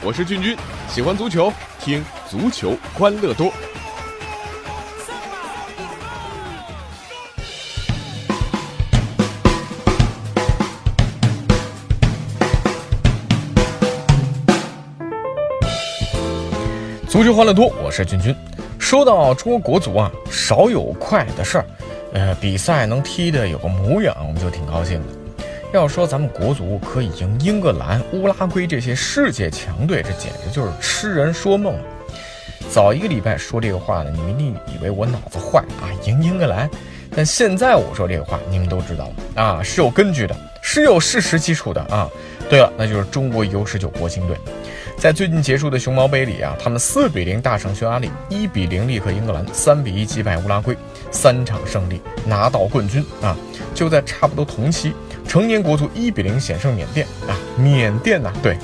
我是俊君，喜欢足球，听足球欢乐多。足球欢乐多，我是俊君。说到中国国足啊，少有快的事儿，呃，比赛能踢得有个模样，我们就挺高兴的。要说咱们国足可以赢英格兰、乌拉圭这些世界强队，这简直就是痴人说梦了。早一个礼拜说这个话呢，你们一定以为我脑子坏啊，赢英格兰。但现在我说这个话，你们都知道了啊，是有根据的，是有事实基础的啊。对了，那就是中国 U19 国青队，在最近结束的熊猫杯里啊，他们四比零大胜匈牙利，一比零力克英格兰，三比一击败乌拉圭，三场胜利拿到冠军啊！就在差不多同期。成年国足一比零险胜缅甸啊！缅甸呐，对，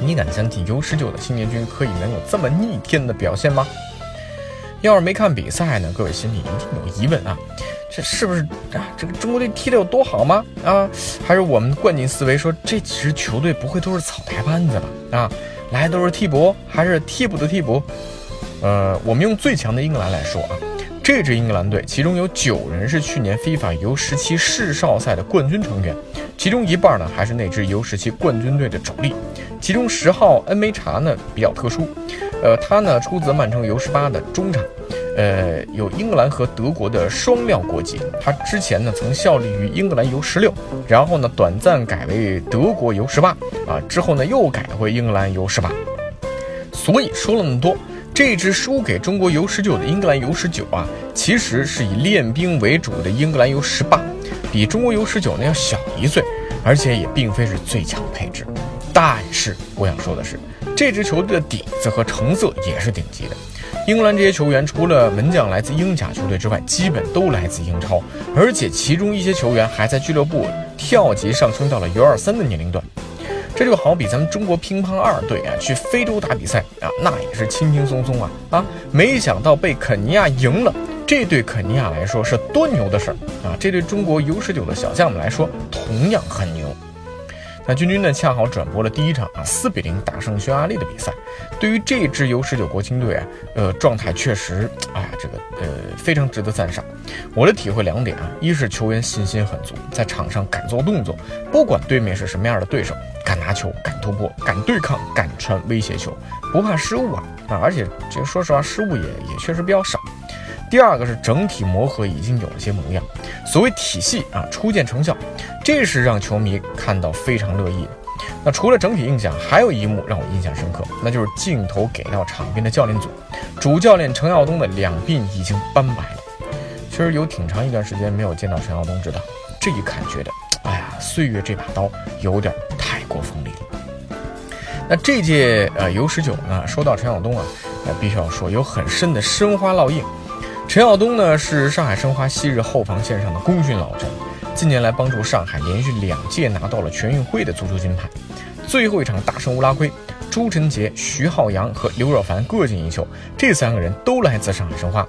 你敢相信 U 十九的青年军可以能有这么逆天的表现吗？要是没看比赛呢，各位心里一定有疑问啊，这是不是啊？这个中国队踢得有多好吗？啊，还是我们惯进思维说这几支球队不会都是草台班子吧？啊，来都是替补，还是替补的替补？呃，我们用最强的英格兰来说啊。这支英格兰队，其中有九人是去年 FIFA U17 世少赛的冠军成员，其中一半呢还是那支 U17 冠军队的主力。其中十号恩梅查呢比较特殊，呃，他呢出自曼城 U18 的中场，呃，有英格兰和德国的双料国籍。他之前呢曾效力于英格兰 U16，然后呢短暂改为德国 U18，啊，之后呢又改回英格兰 U18。所以说了那么多。这支输给中国 U19 的英格兰 U19 啊，其实是以练兵为主的英格兰 U18，比中国 U19 呢要小一岁，而且也并非是最强配置。但是我想说的是，这支球队的底子和成色也是顶级的。英格兰这些球员除了门将来自英甲球队之外，基本都来自英超，而且其中一些球员还在俱乐部跳级上升到了 U23 的年龄段。这就好比咱们中国乒乓二队啊，去非洲打比赛啊，那也是轻轻松松啊啊！没想到被肯尼亚赢了，这对肯尼亚来说是多牛的事儿啊！这对中国 U 十九的小将们来说同样很牛。那君君呢，恰好转播了第一场啊，四比零大胜匈牙利的比赛。对于这支 U19 国青队啊，呃，状态确实，哎呀，这个呃，非常值得赞赏。我的体会两点啊，一是球员信心很足，在场上敢做动作，不管对面是什么样的对手，敢拿球，敢突破，敢对抗，敢传威胁球，不怕失误啊啊！而且这个说实话，失误也也确实比较少。第二个是整体磨合已经有了些模样，所谓体系啊初见成效，这是让球迷看到非常乐意的。那除了整体印象，还有一幕让我印象深刻，那就是镜头给到场边的教练组，主教练程耀东的两鬓已经斑白了。其实有挺长一段时间没有见到程耀东，知道这一看觉得，哎呀，岁月这把刀有点太过锋利了。那这届呃 U19 呢，说到陈耀东啊，那必须要说有很深的申花烙印。陈耀东呢是上海申花昔日后防线上的功勋老臣，近年来帮助上海连续两届拿到了全运会的足球金牌。最后一场大胜乌拉圭，朱晨杰、徐浩洋和刘若凡各进一球，这三个人都来自上海申花。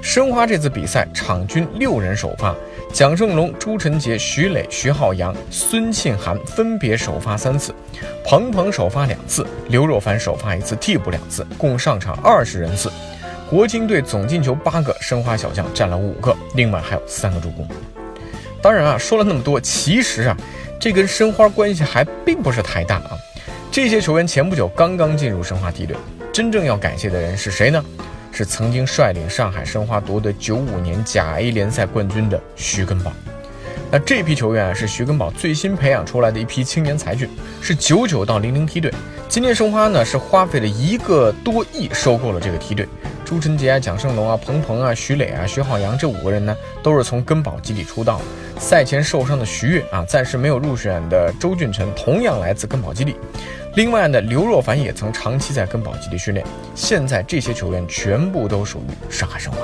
申花这次比赛场均六人首发，蒋胜龙、朱晨杰、徐磊、徐浩洋、孙庆涵分别首发三次，彭鹏首发两次，刘若凡首发一次，替补两次，共上场二十人次。国青队总进球八个，申花小将占了五个，另外还有三个助攻。当然啊，说了那么多，其实啊，这跟申花关系还并不是太大啊。这些球员前不久刚刚进入申花梯队，真正要感谢的人是谁呢？是曾经率领上海申花夺得九五年甲 A 联赛冠军的徐根宝。那这批球员啊，是徐根宝最新培养出来的一批青年才俊，是九九到零零梯队。今年申花呢，是花费了一个多亿收购了这个梯队。朱晨杰啊、蒋胜龙啊、彭鹏啊、徐磊啊、徐浩洋这五个人呢，都是从根宝基地出道。赛前受伤的徐悦啊，暂时没有入选的周俊辰同样来自根宝基地。另外呢，刘若凡也曾长期在根宝基地训练。现在这些球员全部都属于上海申花。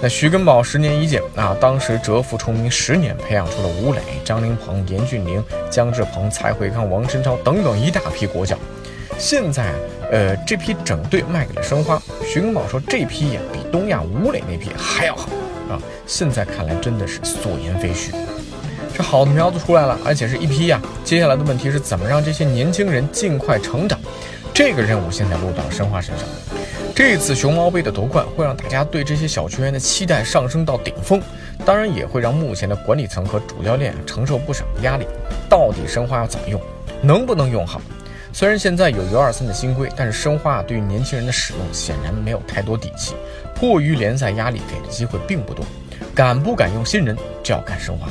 那徐根宝十年一见啊，当时蛰伏崇明十年，培养出了吴磊、张琳芃、严俊凌、姜志鹏、蔡慧康、王申超等等一大批国脚。现在。呃，这批整队卖给了申花。徐根宝说，这批呀比东亚吴磊那批还要好啊！现在看来真的是所言非虚。这好的苗子出来了，而且是一批呀。接下来的问题是怎么让这些年轻人尽快成长？这个任务现在落到了申花身上。这次熊猫杯的夺冠会让大家对这些小球员的期待上升到顶峰，当然也会让目前的管理层和主教练承受不少的压力。到底申花要怎么用，能不能用好？虽然现在有 U23 的新规，但是申花对于年轻人的使用显然没有太多底气。迫于联赛压力，给的机会并不多。敢不敢用新人，就要看申花。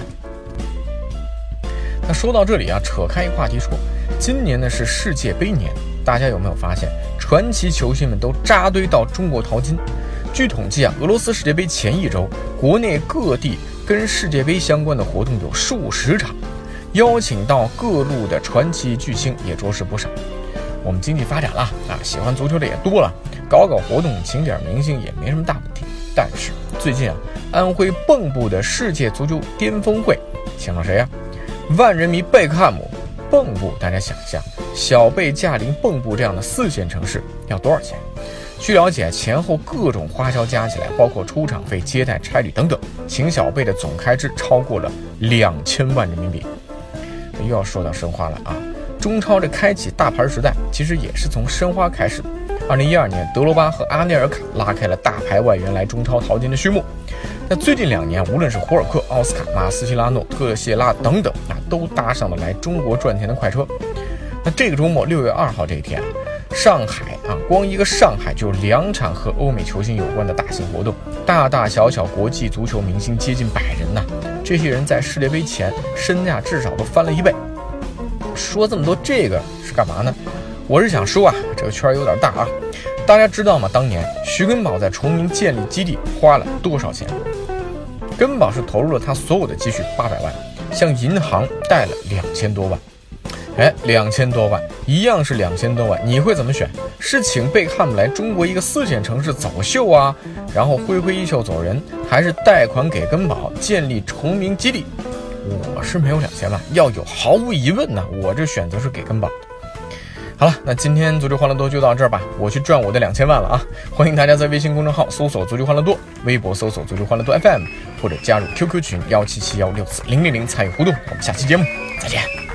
那说到这里啊，扯开一个话题说，今年呢是世界杯年。大家有没有发现，传奇球星们都扎堆到中国淘金？据统计啊，俄罗斯世界杯前一周，国内各地跟世界杯相关的活动有数十场，邀请到各路的传奇巨星也着实不少。我们经济发展了啊，喜欢足球的也多了，搞搞活动，请点明星也没什么大问题。但是最近啊，安徽蚌埠的世界足球巅峰会，请了谁呀？万人迷贝克汉姆。蚌埠，大家想一下，小贝驾临蚌埠这样的四线城市要多少钱？据了解，前后各种花销加起来，包括出场费、接待、差旅等等，请小贝的总开支超过了两千万人民币。又要说到申花了啊！中超这开启大牌时代，其实也是从申花开始的。二零一二年，德罗巴和阿内尔卡拉开了大牌外援来中超淘金的序幕。那最近两年，无论是胡尔克、奥斯卡、马斯切拉诺、特谢拉等等，啊，都搭上了来中国赚钱的快车。那这个周末，六月二号这一天，上海啊，光一个上海就两场和欧美球星有关的大型活动，大大小小国际足球明星接近百人呐。这些人在世界杯前身价至少都翻了一倍。说这么多这个是干嘛呢？我是想说啊，这个圈有点大啊。大家知道吗？当年徐根宝在崇明建立基地花了多少钱？根宝是投入了他所有的积蓄八百万，向银行贷了两千多万。哎，两千多万，一样是两千多万，你会怎么选？是请贝克汉姆来中国一个四线城市走秀啊，然后挥挥衣袖走人，还是贷款给根宝建立崇明基地？我是没有两千万，要有毫无疑问呢，我这选择是给根宝。好了，那今天足球欢乐多就到这儿吧，我去赚我的两千万了啊！欢迎大家在微信公众号搜索“足球欢乐多”，微博搜索“足球欢乐多 FM”，或者加入 QQ 群幺七七幺六四零零零参与互动。我们下期节目再见。